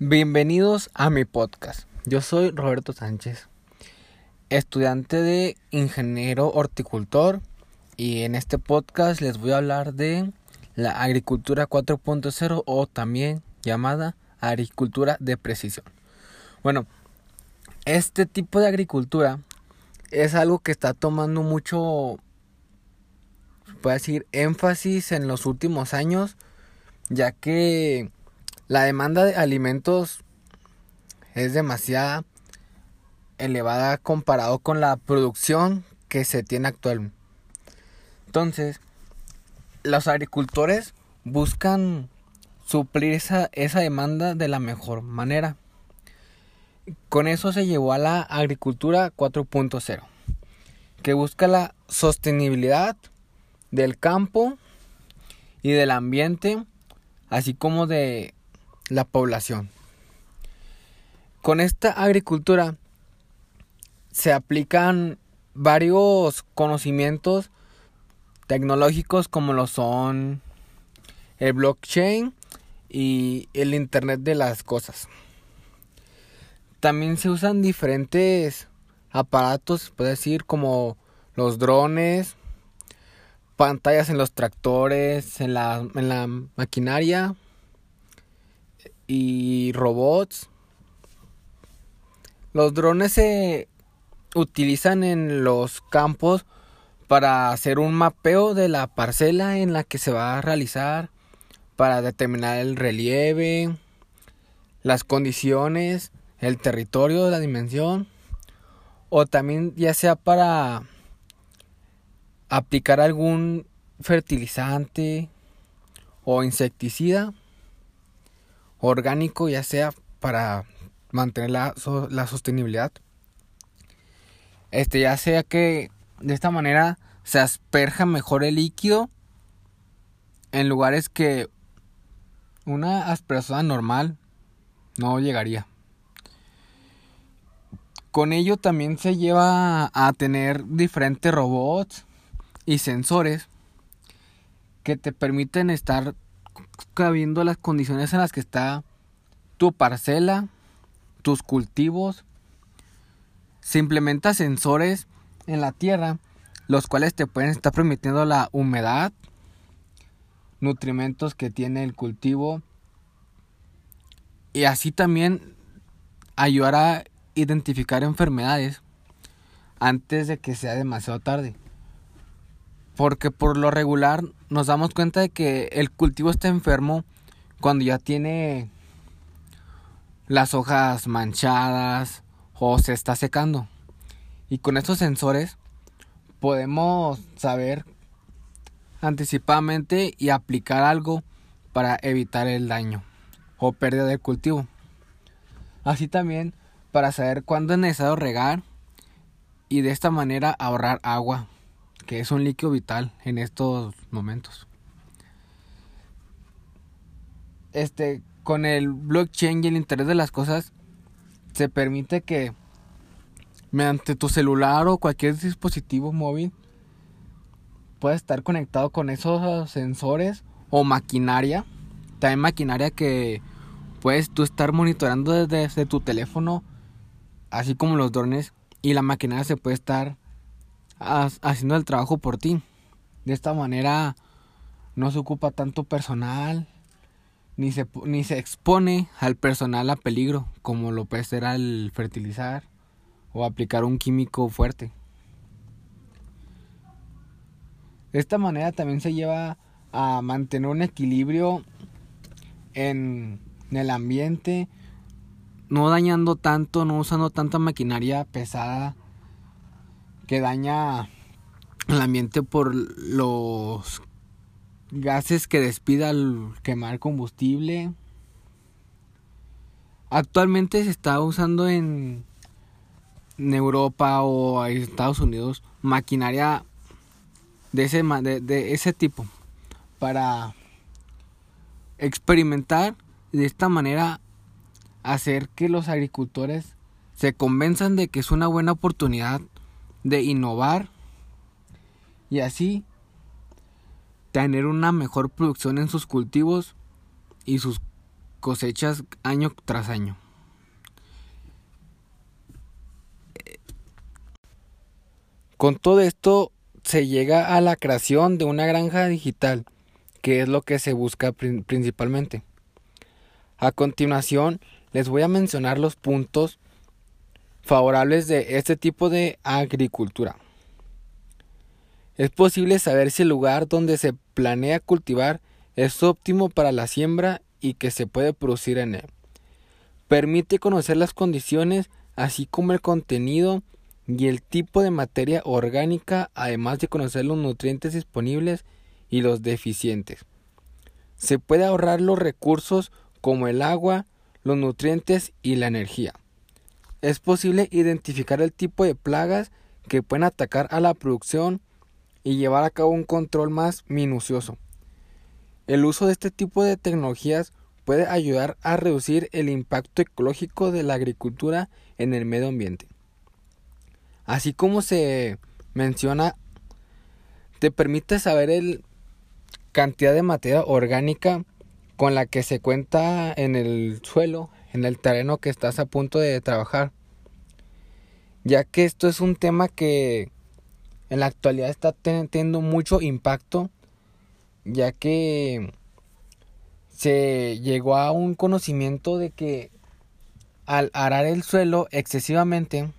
Bienvenidos a mi podcast. Yo soy Roberto Sánchez, estudiante de ingeniero horticultor y en este podcast les voy a hablar de la agricultura 4.0 o también llamada agricultura de precisión. Bueno, este tipo de agricultura es algo que está tomando mucho, puedo decir, énfasis en los últimos años, ya que la demanda de alimentos es demasiado elevada comparado con la producción que se tiene actualmente. Entonces, los agricultores buscan suplir esa, esa demanda de la mejor manera. Con eso se llevó a la agricultura 4.0, que busca la sostenibilidad del campo y del ambiente, así como de la población. Con esta agricultura se aplican varios conocimientos tecnológicos como lo son el blockchain y el internet de las cosas. También se usan diferentes aparatos, puede decir como los drones, pantallas en los tractores, en la, en la maquinaria, y robots. Los drones se utilizan en los campos para hacer un mapeo de la parcela en la que se va a realizar, para determinar el relieve, las condiciones, el territorio, la dimensión, o también ya sea para aplicar algún fertilizante o insecticida orgánico, ya sea para mantener la, la sostenibilidad. Este, ya sea que de esta manera se asperja mejor el líquido en lugares que una aspersora normal no llegaría. Con ello también se lleva a tener diferentes robots y sensores que te permiten estar viendo las condiciones en las que está tu parcela, tus cultivos. Se implementa sensores en la tierra, los cuales te pueden estar permitiendo la humedad, nutrimentos que tiene el cultivo y así también ayudar a identificar enfermedades antes de que sea demasiado tarde. Porque por lo regular nos damos cuenta de que el cultivo está enfermo cuando ya tiene las hojas manchadas o se está secando. Y con estos sensores podemos saber anticipadamente y aplicar algo para evitar el daño o pérdida del cultivo. Así también para saber cuándo es necesario regar y de esta manera ahorrar agua que es un líquido vital en estos momentos. Este, con el blockchain y el interés de las cosas, se permite que mediante tu celular o cualquier dispositivo móvil puedas estar conectado con esos sensores o maquinaria. También maquinaria que puedes tú estar monitoreando desde, desde tu teléfono, así como los drones, y la maquinaria se puede estar haciendo el trabajo por ti. De esta manera no se ocupa tanto personal, ni se, ni se expone al personal a peligro, como lo puede ser al fertilizar o aplicar un químico fuerte. De esta manera también se lleva a mantener un equilibrio en, en el ambiente, no dañando tanto, no usando tanta maquinaria pesada que daña el ambiente por los gases que despida al quemar combustible. Actualmente se está usando en, Europa o en Estados Unidos maquinaria de ese, de ese tipo para experimentar de esta manera hacer que los agricultores se convenzan de que es una buena oportunidad de innovar y así tener una mejor producción en sus cultivos y sus cosechas año tras año. Con todo esto se llega a la creación de una granja digital, que es lo que se busca principalmente. A continuación, les voy a mencionar los puntos favorables de este tipo de agricultura. Es posible saber si el lugar donde se planea cultivar es óptimo para la siembra y que se puede producir en él. Permite conocer las condiciones así como el contenido y el tipo de materia orgánica, además de conocer los nutrientes disponibles y los deficientes. Se puede ahorrar los recursos como el agua, los nutrientes y la energía. Es posible identificar el tipo de plagas que pueden atacar a la producción y llevar a cabo un control más minucioso. El uso de este tipo de tecnologías puede ayudar a reducir el impacto ecológico de la agricultura en el medio ambiente. Así como se menciona, te permite saber el cantidad de materia orgánica con la que se cuenta en el suelo, en el terreno que estás a punto de trabajar. Ya que esto es un tema que en la actualidad está teniendo mucho impacto, ya que se llegó a un conocimiento de que al arar el suelo excesivamente,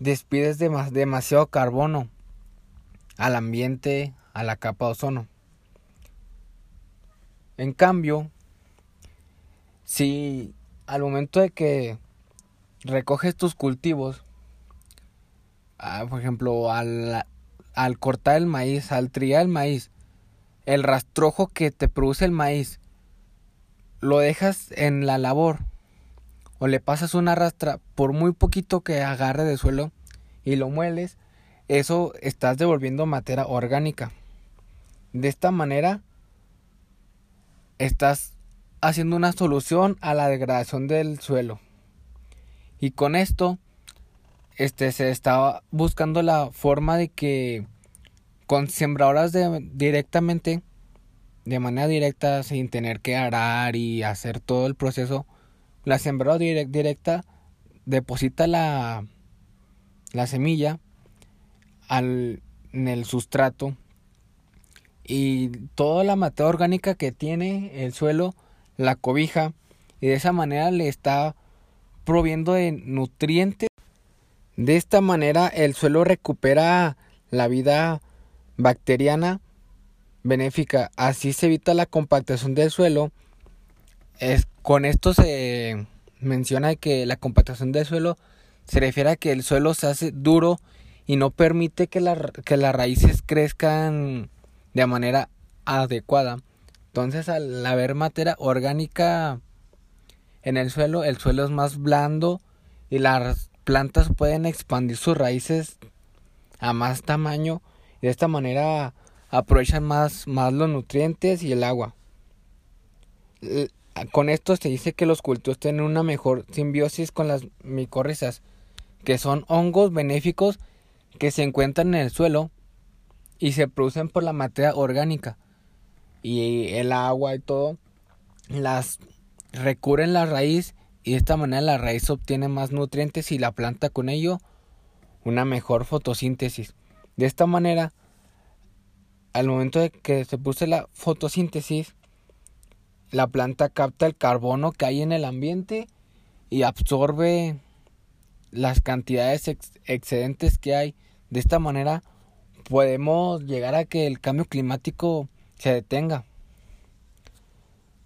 despides demasiado carbono al ambiente, a la capa de ozono. En cambio, si al momento de que recoges tus cultivos, ah, por ejemplo, al, al cortar el maíz, al triar el maíz, el rastrojo que te produce el maíz, lo dejas en la labor o le pasas una rastra por muy poquito que agarre de suelo y lo mueles, eso estás devolviendo materia orgánica. De esta manera estás haciendo una solución a la degradación del suelo. Y con esto este se está buscando la forma de que con sembradoras de, directamente de manera directa sin tener que arar y hacer todo el proceso la sembradora directa deposita la, la semilla al, en el sustrato y toda la materia orgánica que tiene el suelo la cobija y de esa manera le está proviendo de nutrientes. De esta manera el suelo recupera la vida bacteriana benéfica. Así se evita la compactación del suelo es, con esto se menciona que la compactación del suelo se refiere a que el suelo se hace duro y no permite que, que las raíces crezcan de manera adecuada. Entonces, al haber materia orgánica en el suelo, el suelo es más blando y las plantas pueden expandir sus raíces a más tamaño y de esta manera aprovechan más, más los nutrientes y el agua. Con esto se dice que los cultivos tienen una mejor simbiosis con las micorrizas, que son hongos benéficos que se encuentran en el suelo y se producen por la materia orgánica y el agua y todo las recurren la raíz y de esta manera la raíz obtiene más nutrientes y la planta con ello una mejor fotosíntesis. De esta manera, al momento de que se produce la fotosíntesis, la planta capta el carbono que hay en el ambiente y absorbe las cantidades excedentes que hay. De esta manera podemos llegar a que el cambio climático se detenga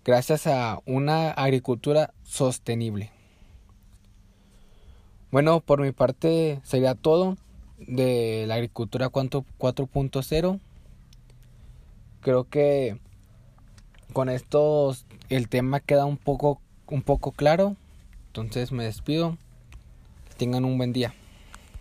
gracias a una agricultura sostenible. Bueno, por mi parte sería todo de la agricultura 4.0. Creo que con esto el tema queda un poco, un poco claro. Entonces me despido. Que tengan un buen día.